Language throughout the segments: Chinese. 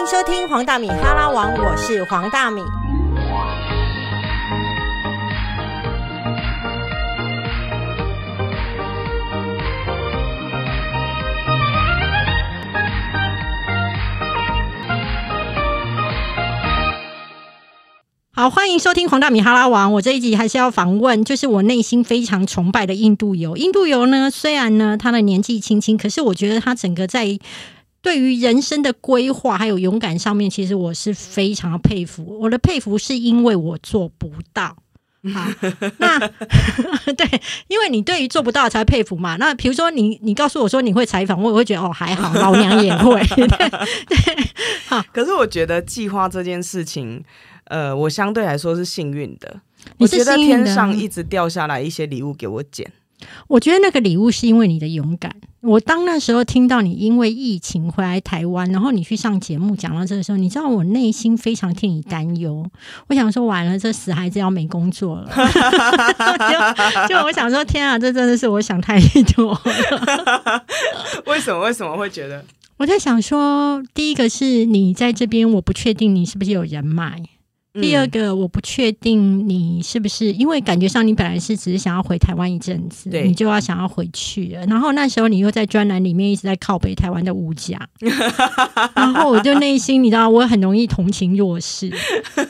迎收听黄大米哈拉王，我是黄大米。好，欢迎收听黄大米哈拉王。我这一集还是要访问，就是我内心非常崇拜的印度游。印度游呢，虽然呢他的年纪轻轻，可是我觉得他整个在对于人生的规划还有勇敢上面，其实我是非常佩服。我的佩服是因为我做不到。好，那 对，因为你对于做不到才佩服嘛。那比如说你，你告诉我说你会采访，我也会觉得哦还好，老娘也会。对，好。可是我觉得计划这件事情。呃，我相对来说是幸运的。我觉得天上一直掉下来一些礼物给我捡。我觉得那个礼物是因为你的勇敢。我当那时候听到你因为疫情回来台湾，然后你去上节目讲到这个时候，你知道我内心非常替你担忧。我想说，完了，这死孩子要没工作了。就就我想说，天啊，这真的是我想太多了。为什么？为什么会觉得？我在想说，第一个是你在这边，我不确定你是不是有人脉。第二个，我不确定你是不是，因为感觉上你本来是只是想要回台湾一阵子，你就要想要回去了。然后那时候你又在专栏里面一直在靠北台湾的物价，然后我就内心你知道，我很容易同情弱势，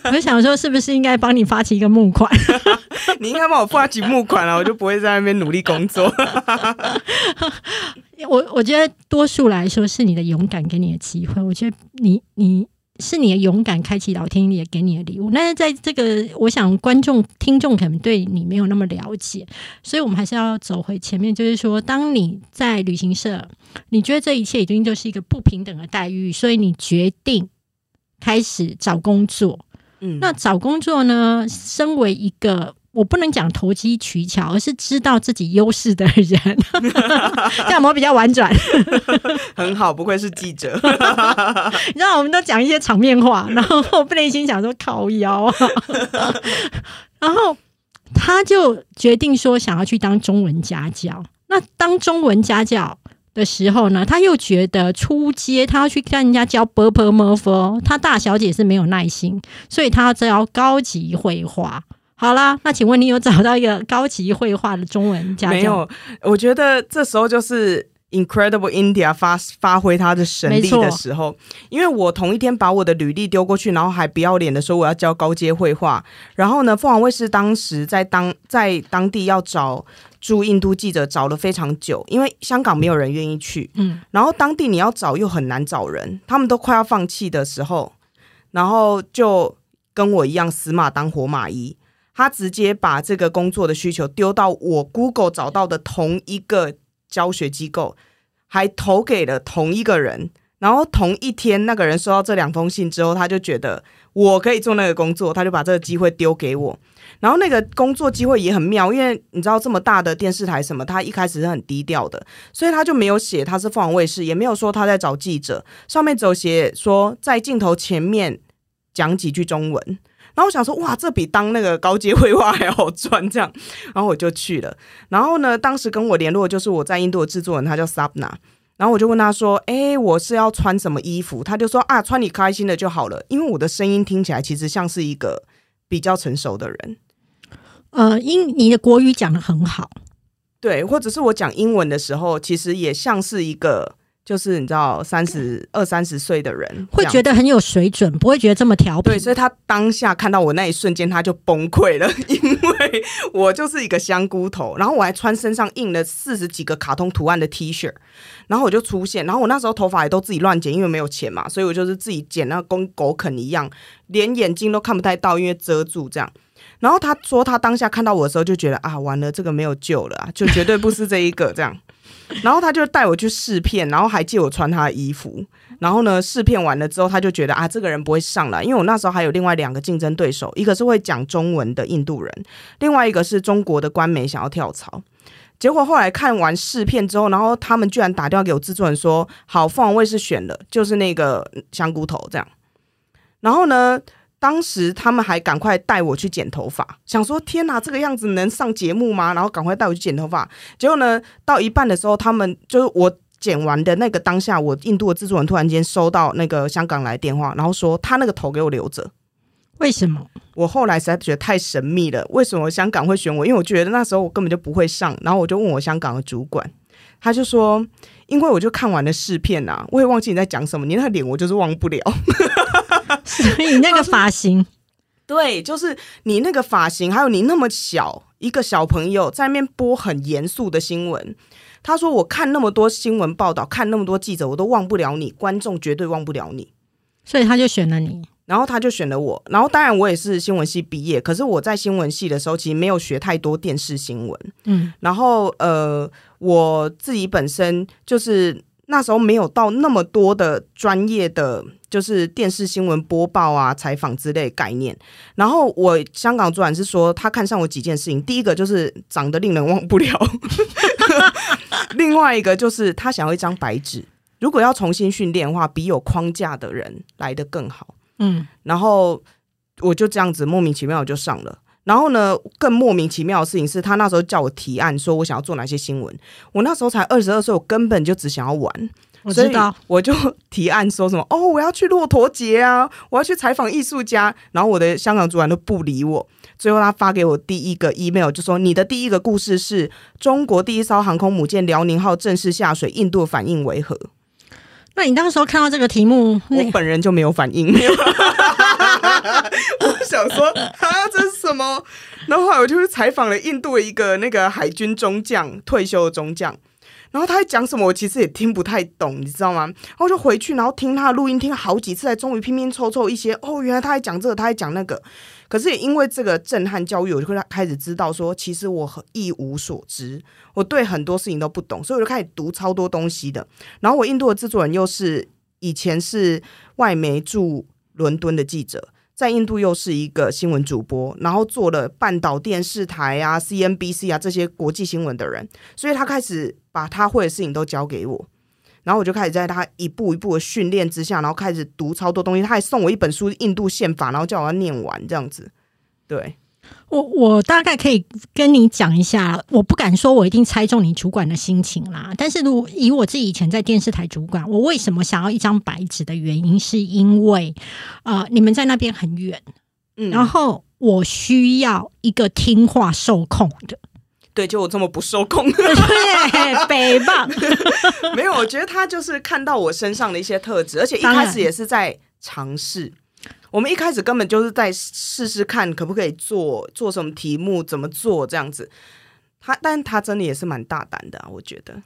我就想说，是不是应该帮你发起一个募款？你应该帮我发起募款了，我就不会在那边努力工作。我我觉得多数来说是你的勇敢给你的机会，我觉得你你。是你的勇敢开启老天爷给你的礼物。但是在这个，我想观众、听众可能对你没有那么了解，所以我们还是要走回前面，就是说，当你在旅行社，你觉得这一切已经就是一个不平等的待遇，所以你决定开始找工作。嗯，那找工作呢，身为一个。我不能讲投机取巧，而是知道自己优势的人，这样我比较婉转。很好，不愧是记者。你知道，我们都讲一些场面话，然后我内心想说靠腰，然后他就决定说想要去当中文家教。那当中文家教的时候呢，他又觉得出街他要去跟人家教 b p m f，他大小姐是没有耐心，所以他要教高级绘画。好啦，那请问你有找到一个高级绘画的中文家教？没有，我觉得这时候就是 Incredible India 发发挥他的神力的时候。因为我同一天把我的履历丢过去，然后还不要脸的说我要教高阶绘画。然后呢，凤凰卫视当时在当在当地要找驻印度记者，找了非常久，因为香港没有人愿意去。嗯，然后当地你要找又很难找人，他们都快要放弃的时候，然后就跟我一样死马当活马医。他直接把这个工作的需求丢到我 Google 找到的同一个教学机构，还投给了同一个人。然后同一天，那个人收到这两封信之后，他就觉得我可以做那个工作，他就把这个机会丢给我。然后那个工作机会也很妙，因为你知道这么大的电视台什么，他一开始是很低调的，所以他就没有写他是凤凰卫视，也没有说他在找记者，上面只有写说在镜头前面讲几句中文。然后我想说，哇，这比当那个高阶绘画还好赚，这样，然后我就去了。然后呢，当时跟我联络就是我在印度的制作人，他叫 Sabna。然后我就问他说：“哎，我是要穿什么衣服？”他就说：“啊，穿你开心的就好了。”因为我的声音听起来其实像是一个比较成熟的人。呃，英你的国语讲的很好，对，或者是我讲英文的时候，其实也像是一个。就是你知道，三十二三十岁的人会觉得很有水准，不会觉得这么调皮。对，所以他当下看到我那一瞬间，他就崩溃了，因为我就是一个香菇头，然后我还穿身上印了四十几个卡通图案的 T 恤，然后我就出现，然后我那时候头发也都自己乱剪，因为没有钱嘛，所以我就是自己剪，那跟狗啃一样，连眼睛都看不太到，因为遮住这样。然后他说，他当下看到我的时候就觉得啊，完了，这个没有救了啊，就绝对不是这一个这样。然后他就带我去试片，然后还借我穿他的衣服。然后呢，试片完了之后，他就觉得啊，这个人不会上来，因为我那时候还有另外两个竞争对手，一个是会讲中文的印度人，另外一个是中国的官媒想要跳槽。结果后来看完试片之后，然后他们居然打电话给我制作人说：“好，凤凰卫视选了，就是那个香菇头这样。”然后呢？当时他们还赶快带我去剪头发，想说天哪，这个样子能上节目吗？然后赶快带我去剪头发。结果呢，到一半的时候，他们就是我剪完的那个当下，我印度的制作人突然间收到那个香港来电话，然后说他那个头给我留着。为什么？我后来实在觉得太神秘了。为什么香港会选我？因为我觉得那时候我根本就不会上。然后我就问我香港的主管，他就说：“因为我就看完了试片啊，我也忘记你在讲什么。你那个脸我就是忘不了。所以那个发型，对，就是你那个发型，还有你那么小一个小朋友在那边播很严肃的新闻。他说我看那么多新闻报道，看那么多记者，我都忘不了你，观众绝对忘不了你。所以他就选了你。”然后他就选了我，然后当然我也是新闻系毕业，可是我在新闻系的时候其实没有学太多电视新闻，嗯，然后呃我自己本身就是那时候没有到那么多的专业的就是电视新闻播报啊采访之类概念，然后我香港主管是说他看上我几件事情，第一个就是长得令人忘不了，另外一个就是他想要一张白纸，如果要重新训练的话，比有框架的人来的更好。嗯，然后我就这样子莫名其妙就上了。然后呢，更莫名其妙的事情是他那时候叫我提案，说我想要做哪些新闻。我那时候才二十二岁，我根本就只想要玩。我知道，我就提案说什么哦，我要去骆驼节啊，我要去采访艺术家。然后我的香港主管都不理我。最后他发给我第一个 email 就说：“你的第一个故事是中国第一艘航空母舰辽宁号正式下水，印度反应为何？”那你当时候看到这个题目，我本人就没有反应。我想说啊，这是什么？然后后来我就去采访了印度的一个那个海军中将，退休的中将。然后他在讲什么，我其实也听不太懂，你知道吗？然后就回去，然后听他的录音，听好几次，才终于拼拼凑凑一些。哦，原来他在讲这个，他在讲那个。可是也因为这个震撼教育，我就会开始知道说，其实我一无所知，我对很多事情都不懂，所以我就开始读超多东西的。然后我印度的制作人又是以前是外媒驻伦敦的记者，在印度又是一个新闻主播，然后做了半岛电视台啊、CNBC 啊这些国际新闻的人，所以他开始把他会的事情都交给我。然后我就开始在他一步一步的训练之下，然后开始读超多东西。他还送我一本书《印度宪法》，然后叫我要念完这样子。对，我我大概可以跟你讲一下，我不敢说我一定猜中你主管的心情啦。但是如以我自己以前在电视台主管，我为什么想要一张白纸的原因，是因为呃，你们在那边很远，嗯，然后我需要一个听话受控的。对，就我这么不受控，对，北棒，没有，我觉得他就是看到我身上的一些特质，而且一开始也是在尝试。我们一开始根本就是在试试看可不可以做，做什么题目，怎么做这样子。他，但他真的也是蛮大胆的，我觉得。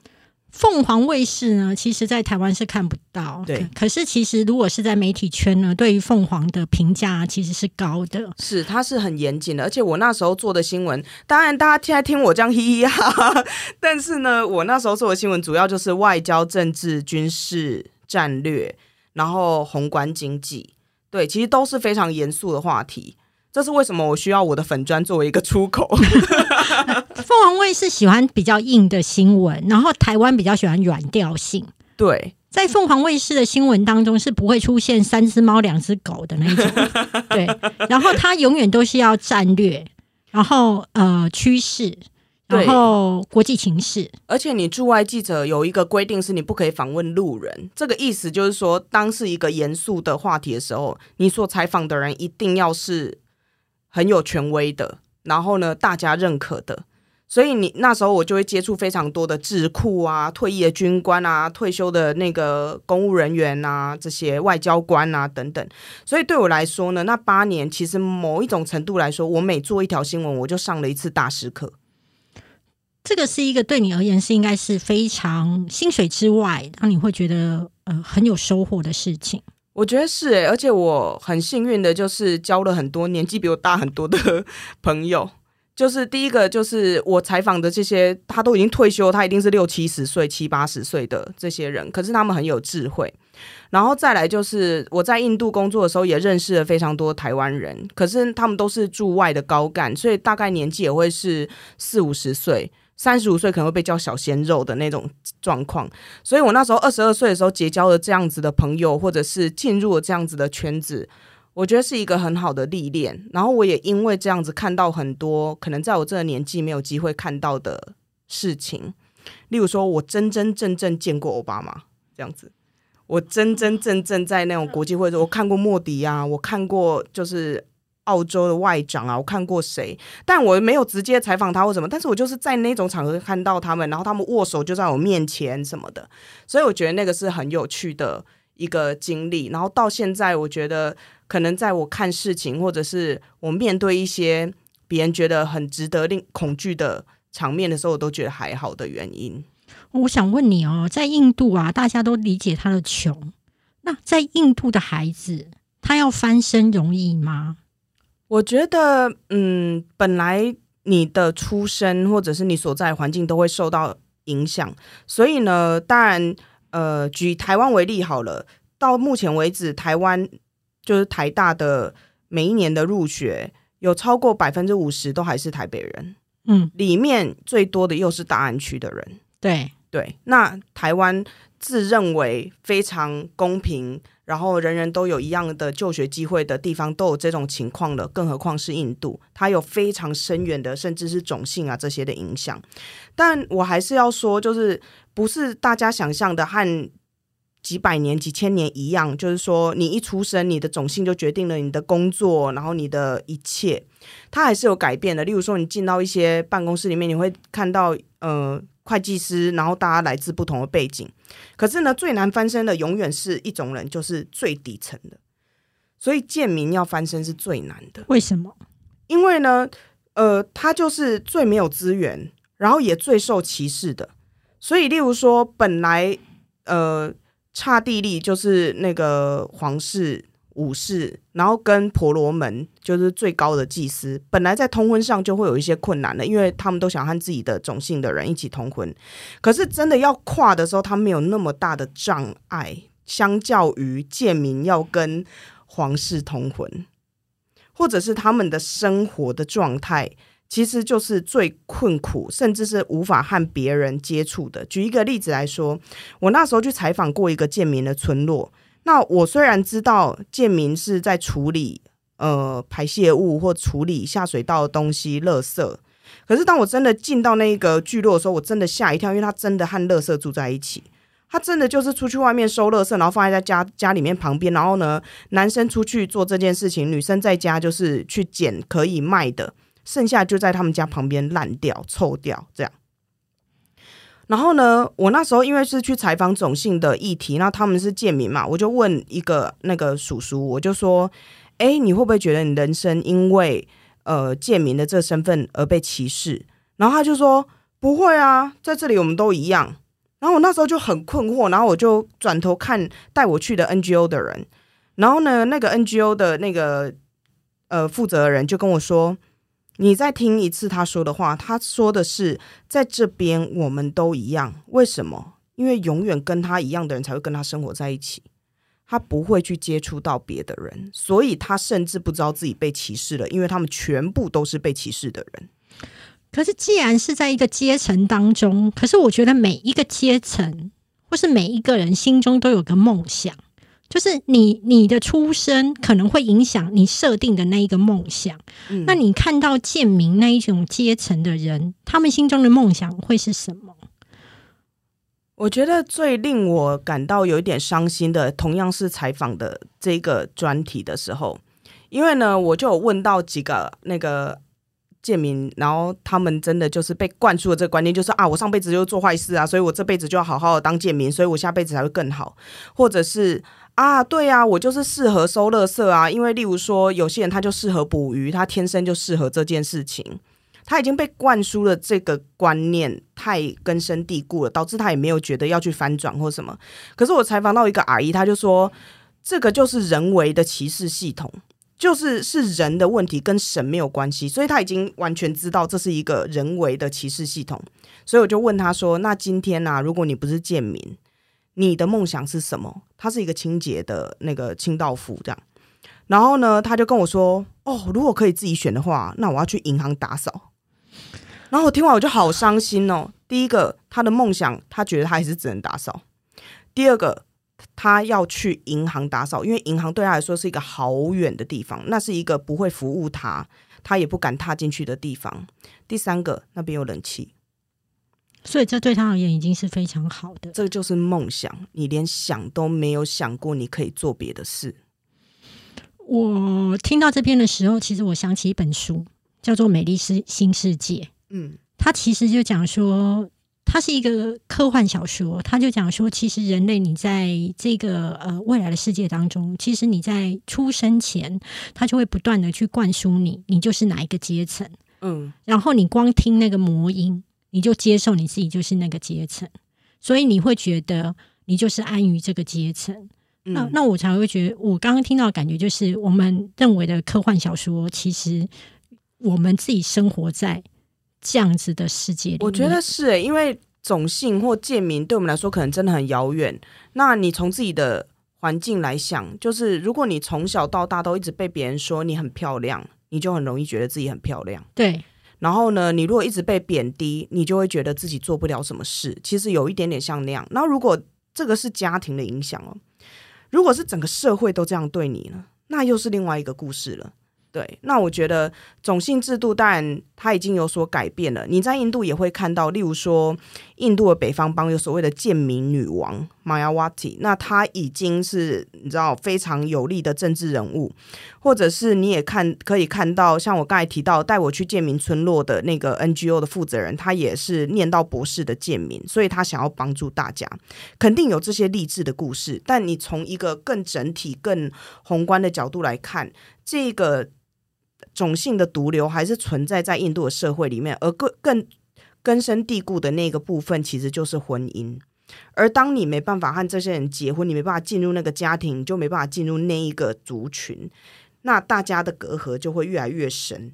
凤凰卫视呢，其实，在台湾是看不到。对，可是其实如果是在媒体圈呢，对于凤凰的评价其实是高的。是，它是很严谨的。而且我那时候做的新闻，当然大家现在听我这样嘻嘻哈哈，但是呢，我那时候做的新闻主要就是外交、政治、军事、战略，然后宏观经济。对，其实都是非常严肃的话题。这是为什么我需要我的粉砖作为一个出口？凤凰卫视喜欢比较硬的新闻，然后台湾比较喜欢软调性。对，在凤凰卫视的新闻当中是不会出现三只猫两只狗的那种。对，然后它永远都是要战略，然后呃趋势，然后国际情势。而且你驻外记者有一个规定是你不可以访问路人，这个意思就是说，当是一个严肃的话题的时候，你所采访的人一定要是。很有权威的，然后呢，大家认可的，所以你那时候我就会接触非常多的智库啊、退役的军官啊、退休的那个公务人员啊、这些外交官啊等等。所以对我来说呢，那八年其实某一种程度来说，我每做一条新闻，我就上了一次大师课。这个是一个对你而言是应该是非常薪水之外，让你会觉得呃很有收获的事情。我觉得是诶，而且我很幸运的，就是交了很多年纪比我大很多的朋友。就是第一个，就是我采访的这些，他都已经退休，他一定是六七十岁、七八十岁的这些人，可是他们很有智慧。然后再来就是我在印度工作的时候，也认识了非常多台湾人，可是他们都是驻外的高干，所以大概年纪也会是四五十岁。三十五岁可能会被叫小鲜肉的那种状况，所以我那时候二十二岁的时候结交了这样子的朋友，或者是进入了这样子的圈子，我觉得是一个很好的历练。然后我也因为这样子看到很多可能在我这个年纪没有机会看到的事情，例如说，我真真正正见过奥巴马这样子，我真真正正在那种国际会议，我看过莫迪啊，我看过就是澳洲的外长啊，我看过谁，但我没有直接采访他或什么，但是我就是在那种场合看到他们，然后他们握手就在我面前什么的，所以我觉得那个是很有趣的一个经历。然后到现在，我觉得可能在我看事情，或者是我面对一些别人觉得很值得令恐惧的。场面的时候，我都觉得还好的原因。我想问你哦，在印度啊，大家都理解他的穷。那在印度的孩子，他要翻身容易吗？我觉得，嗯，本来你的出身或者是你所在环境都会受到影响，所以呢，当然，呃，举台湾为例好了。到目前为止，台湾就是台大的每一年的入学，有超过百分之五十都还是台北人。嗯，里面最多的又是大安区的人。对对，那台湾自认为非常公平，然后人人都有一样的就学机会的地方，都有这种情况了，更何况是印度，它有非常深远的，甚至是种姓啊这些的影响。但我还是要说，就是不是大家想象的和。几百年、几千年一样，就是说，你一出生，你的种姓就决定了你的工作，然后你的一切，它还是有改变的。例如说，你进到一些办公室里面，你会看到，呃，会计师，然后大家来自不同的背景。可是呢，最难翻身的永远是一种人，就是最底层的。所以贱民要翻身是最难的。为什么？因为呢，呃，他就是最没有资源，然后也最受歧视的。所以，例如说，本来，呃。刹帝利就是那个皇室武士，然后跟婆罗门就是最高的祭司，本来在通婚上就会有一些困难的，因为他们都想和自己的种姓的人一起通婚，可是真的要跨的时候，他没有那么大的障碍，相较于贱民要跟皇室通婚，或者是他们的生活的状态。其实就是最困苦，甚至是无法和别人接触的。举一个例子来说，我那时候去采访过一个贱民的村落。那我虽然知道建民是在处理呃排泄物或处理下水道的东西、垃圾，可是当我真的进到那个聚落的时候，我真的吓一跳，因为他真的和垃圾住在一起。他真的就是出去外面收垃圾，然后放在家家里面旁边，然后呢，男生出去做这件事情，女生在家就是去捡可以卖的。剩下就在他们家旁边烂掉、臭掉这样。然后呢，我那时候因为是去采访种姓的议题，那他们是贱民嘛，我就问一个那个叔叔，我就说：“哎，你会不会觉得你人生因为呃贱民的这身份而被歧视？”然后他就说：“不会啊，在这里我们都一样。”然后我那时候就很困惑，然后我就转头看带我去的 NGO 的人，然后呢，那个 NGO 的那个呃负责人就跟我说。你再听一次他说的话，他说的是在这边我们都一样。为什么？因为永远跟他一样的人才会跟他生活在一起，他不会去接触到别的人，所以他甚至不知道自己被歧视了，因为他们全部都是被歧视的人。可是，既然是在一个阶层当中，可是我觉得每一个阶层或是每一个人心中都有个梦想。就是你，你的出身可能会影响你设定的那一个梦想。那你看到贱民那一种阶层的人，他们心中的梦想会是什么？我觉得最令我感到有一点伤心的，同样是采访的这个专题的时候，因为呢，我就有问到几个那个贱民，然后他们真的就是被灌输了这个观念，就是啊，我上辈子就做坏事啊，所以我这辈子就要好好的当贱民，所以我下辈子才会更好，或者是。啊，对啊，我就是适合收垃圾啊，因为例如说，有些人他就适合捕鱼，他天生就适合这件事情，他已经被灌输了这个观念太根深蒂固了，导致他也没有觉得要去翻转或什么。可是我采访到一个阿姨，她就说，这个就是人为的歧视系统，就是是人的问题，跟神没有关系，所以他已经完全知道这是一个人为的歧视系统。所以我就问他说，那今天呢，如果你不是贱民？你的梦想是什么？他是一个清洁的那个清道夫，这样。然后呢，他就跟我说：“哦，如果可以自己选的话，那我要去银行打扫。”然后我听完我就好伤心哦。第一个，他的梦想，他觉得他还是只能打扫；第二个，他要去银行打扫，因为银行对他来说是一个好远的地方，那是一个不会服务他，他也不敢踏进去的地方。第三个，那边有冷气。所以这对他而言已经是非常好的。这就是梦想，你连想都没有想过你可以做别的事。我听到这边的时候，其实我想起一本书，叫做《美丽世新世界》。嗯，它其实就讲说，它是一个科幻小说。它就讲说，其实人类你在这个呃未来的世界当中，其实你在出生前，它就会不断的去灌输你，你就是哪一个阶层。嗯，然后你光听那个魔音，你就接受你自己就是那个阶层，所以你会觉得你就是安于这个阶层。那那我才会觉得，我刚刚听到的感觉就是，我们认为的科幻小说，其实我们自己生活在这样子的世界里。我觉得是，因为种姓或贱民对我们来说可能真的很遥远。那你从自己的环境来想，就是如果你从小到大都一直被别人说你很漂亮，你就很容易觉得自己很漂亮。对。然后呢，你如果一直被贬低，你就会觉得自己做不了什么事。其实有一点点像那样。那如果这个是家庭的影响哦。如果是整个社会都这样对你呢，那又是另外一个故事了。对，那我觉得种姓制度当然它已经有所改变了。你在印度也会看到，例如说印度的北方邦有所谓的贱民女王玛雅瓦蒂，那她已经是你知道非常有力的政治人物，或者是你也看可以看到，像我刚才提到带我去贱民村落的那个 NGO 的负责人，他也是念到博士的贱民，所以他想要帮助大家，肯定有这些励志的故事。但你从一个更整体、更宏观的角度来看，这个。种姓的毒瘤还是存在在印度的社会里面，而更更根深蒂固的那个部分，其实就是婚姻。而当你没办法和这些人结婚，你没办法进入那个家庭，你就没办法进入那一个族群，那大家的隔阂就会越来越深。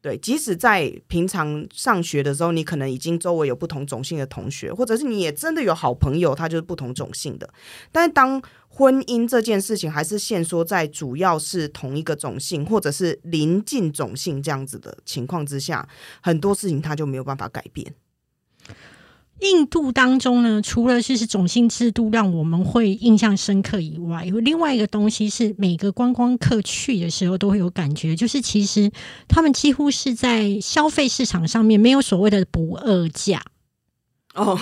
对，即使在平常上学的时候，你可能已经周围有不同种姓的同学，或者是你也真的有好朋友，他就是不同种姓的。但是当婚姻这件事情还是限缩在主要是同一个种姓，或者是临近种姓这样子的情况之下，很多事情他就没有办法改变。印度当中呢，除了就是种姓制度让我们会印象深刻以外，有另外一个东西是每个观光客去的时候都会有感觉，就是其实他们几乎是在消费市场上面没有所谓的不二价哦。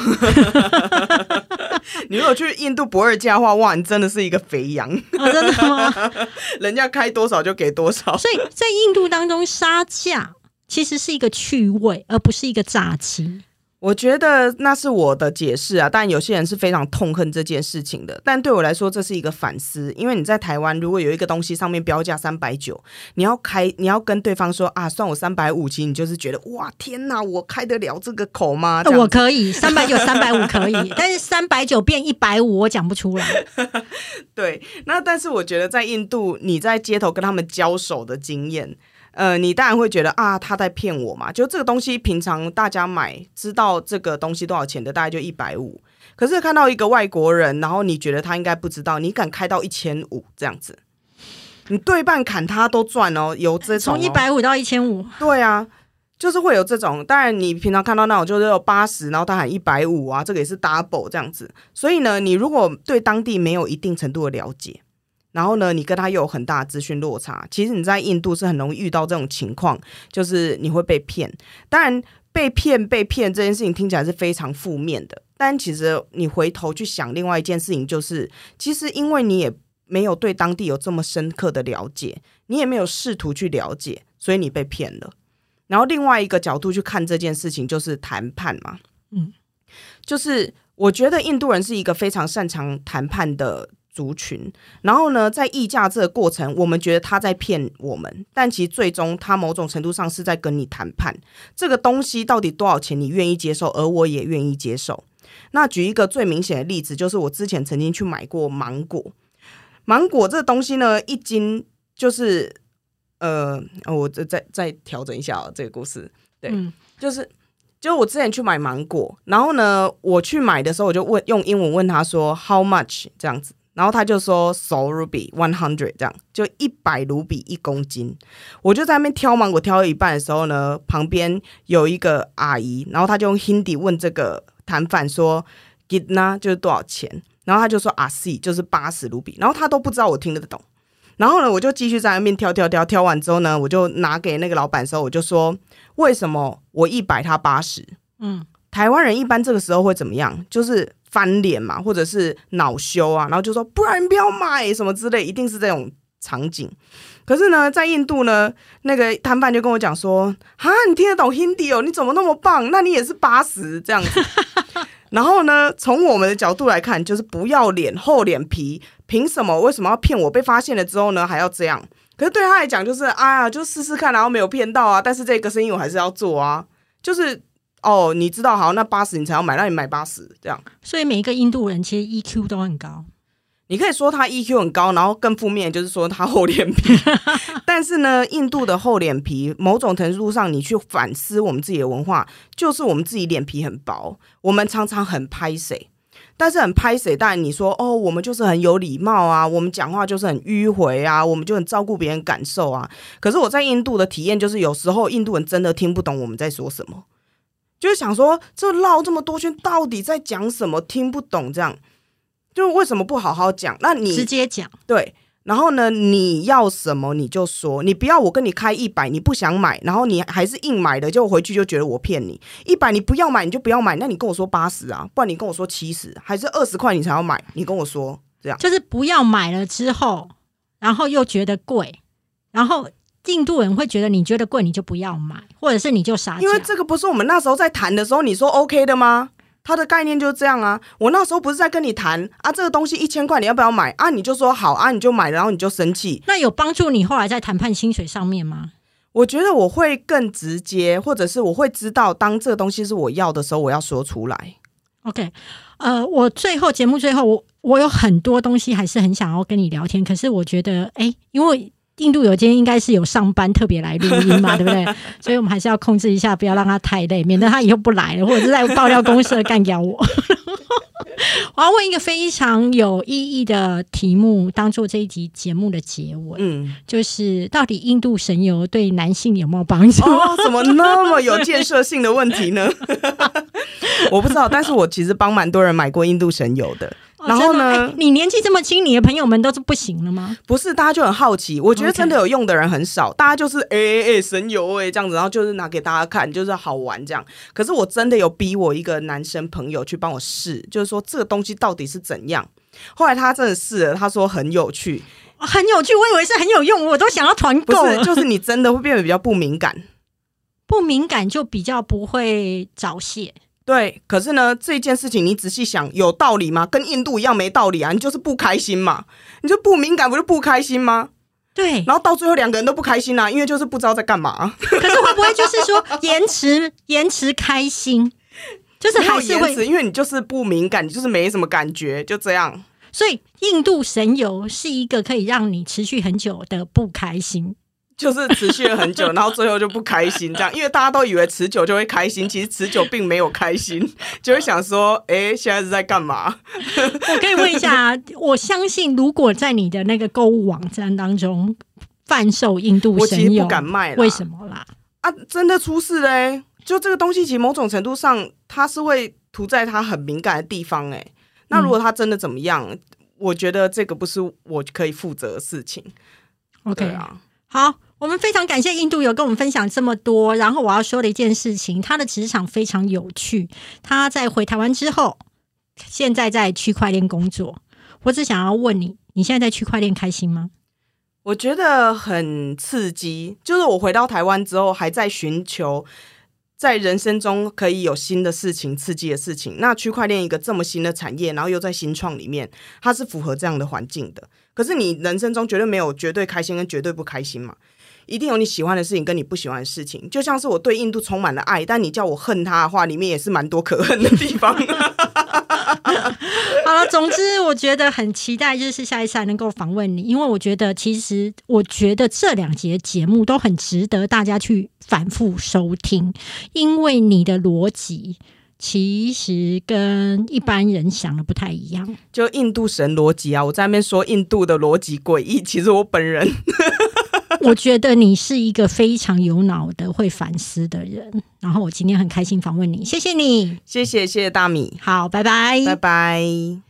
你如果去印度不二价的话，哇，你真的是一个肥羊，真的吗？人家开多少就给多少。所以在印度当中杀价其实是一个趣味，而不是一个诈欺。我觉得那是我的解释啊，但有些人是非常痛恨这件事情的。但对我来说，这是一个反思，因为你在台湾，如果有一个东西上面标价三百九，你要开，你要跟对方说啊，算我三百五，其实你就是觉得哇，天哪，我开得了这个口吗？我可以三百九、三百五可以，但是三百九变一百五，我讲不出来。对，那但是我觉得在印度，你在街头跟他们交手的经验。呃，你当然会觉得啊，他在骗我嘛？就这个东西，平常大家买知道这个东西多少钱的，大概就一百五。可是看到一个外国人，然后你觉得他应该不知道，你敢开到一千五这样子，你对半砍他都赚哦。有这种从一百五到一千五，对啊，就是会有这种。当然，你平常看到那种就是有八十，然后他喊一百五啊，这个也是 double 这样子。所以呢，你如果对当地没有一定程度的了解。然后呢，你跟他又有很大的资讯落差。其实你在印度是很容易遇到这种情况，就是你会被骗。当然，被骗被骗这件事情听起来是非常负面的。但其实你回头去想，另外一件事情就是，其实因为你也没有对当地有这么深刻的了解，你也没有试图去了解，所以你被骗了。然后另外一个角度去看这件事情，就是谈判嘛。嗯，就是我觉得印度人是一个非常擅长谈判的。族群，然后呢，在议价这个过程，我们觉得他在骗我们，但其实最终他某种程度上是在跟你谈判，这个东西到底多少钱你愿意接受，而我也愿意接受。那举一个最明显的例子，就是我之前曾经去买过芒果，芒果这个东西呢，一斤就是呃，我再再再调整一下这个故事，对，就是就我之前去买芒果，然后呢，我去买的时候，我就问用英文问他说 How much 这样子。然后他就说，so ruby one hundred 这样，就一百卢比一公斤。我就在那边挑芒果，挑到一半的时候呢，旁边有一个阿姨，然后他就用 Hindi 问这个摊贩说，gitna 就是多少钱？然后他就说啊，c 就是八十卢比。然后他都不知道我听得懂。然后呢，我就继续在那边挑挑挑，挑完之后呢，我就拿给那个老板的时候，我就说，为什么我一百他八十？嗯。台湾人一般这个时候会怎么样？就是翻脸嘛，或者是恼羞啊，然后就说不然不要买什么之类，一定是这种场景。可是呢，在印度呢，那个摊贩就跟我讲说：“哈，你听得懂 Hindi 哦？你怎么那么棒？那你也是八十这样子。”然后呢，从我们的角度来看，就是不要脸、厚脸皮，凭什么？为什么要骗我？被发现了之后呢，还要这样？可是对他来讲，就是哎呀，就试试看，然后没有骗到啊。但是这个生意我还是要做啊。就是哦，你知道好，那八十你才要买，那你买八十这样。所以每一个印度人其实 EQ 都很高。你可以说他 EQ 很高，然后更负面就是说他厚脸皮。但是呢，印度的厚脸皮，某种程度上你去反思我们自己的文化，就是我们自己脸皮很薄，我们常常很拍谁，但是很拍谁。但你说哦，我们就是很有礼貌啊，我们讲话就是很迂回啊，我们就很照顾别人感受啊。可是我在印度的体验就是，有时候印度人真的听不懂我们在说什么，就是想说这绕这么多圈到底在讲什么，听不懂这样。就为什么不好好讲？那你直接讲对，然后呢？你要什么你就说，你不要我跟你开一百，你不想买，然后你还是硬买的，就回去就觉得我骗你一百，你不要买你就不要买，那你跟我说八十啊，不然你跟我说七十，还是二十块你才要买？你跟我说这样，就是不要买了之后，然后又觉得贵，然后印度人会觉得你觉得贵你就不要买，或者是你就傻，因为这个不是我们那时候在谈的时候你说 OK 的吗？他的概念就是这样啊！我那时候不是在跟你谈啊，这个东西一千块，你要不要买啊？你就说好啊，你就买，然后你就生气。那有帮助你后来在谈判薪水上面吗？我觉得我会更直接，或者是我会知道，当这个东西是我要的时候，我要说出来。OK，呃，我最后节目最后，我我有很多东西还是很想要跟你聊天，可是我觉得，哎，因为。印度有今天应该是有上班特别来录音嘛，对不对？所以我们还是要控制一下，不要让他太累，免得他以后不来了，或者是在爆料公社干掉我。我要问一个非常有意义的题目，当做这一集节目的结尾。嗯，就是到底印度神油对男性有没有帮助？怎么那么有建设性的问题呢？我不知道，但是我其实帮蛮多人买过印度神油的。然后呢？你年纪这么轻，你的朋友们都是不行了吗？不是，大家就很好奇。我觉得真的有用的人很少，大家就是哎哎神游哎这样子，然后就是拿给大家看，就是好玩这样。可是我真的有逼我一个男生朋友去帮我试，就是说这个东西到底是怎样。后来他真的试了，他说很有趣，很有趣。我以为是很有用，我都想要团购。不是，就是你真的会变得比较不敏感，不敏感就比较不会早泄。对，可是呢，这件事情你仔细想，有道理吗？跟印度一样没道理啊！你就是不开心嘛，你就不敏感，不就不开心吗？对，然后到最后两个人都不开心啊，因为就是不知道在干嘛。可是会不会就是说延迟延迟开心？就是还是会，因为你就是不敏感，你就是没什么感觉，就这样。所以印度神游是一个可以让你持续很久的不开心。就是持续了很久，然后最后就不开心，这样，因为大家都以为持久就会开心，其实持久并没有开心，就会想说，哎，现在是在干嘛？我可以问一下，我相信如果在你的那个购物网站当中贩售印度神油，不敢卖，为什么啦？啊，真的出事嘞！就这个东西，其实某种程度上，它是会涂在它很敏感的地方，哎，那如果它真的怎么样，我觉得这个不是我可以负责的事情。OK 啊，好。我们非常感谢印度有跟我们分享这么多。然后我要说的一件事情，他的职场非常有趣。他在回台湾之后，现在在区块链工作。我只想要问你，你现在在区块链开心吗？我觉得很刺激。就是我回到台湾之后，还在寻求在人生中可以有新的事情、刺激的事情。那区块链一个这么新的产业，然后又在新创里面，它是符合这样的环境的。可是你人生中绝对没有绝对开心跟绝对不开心嘛？一定有你喜欢的事情跟你不喜欢的事情，就像是我对印度充满了爱，但你叫我恨他的话，里面也是蛮多可恨的地方。好了，总之我觉得很期待，就是下一次还能够访问你，因为我觉得其实我觉得这两节节目都很值得大家去反复收听，因为你的逻辑其实跟一般人想的不太一样。就印度神逻辑啊，我在那边说印度的逻辑诡异，其实我本人。我觉得你是一个非常有脑的、会反思的人。然后我今天很开心访问你，谢谢你，谢谢谢谢大米，好，拜拜，拜拜。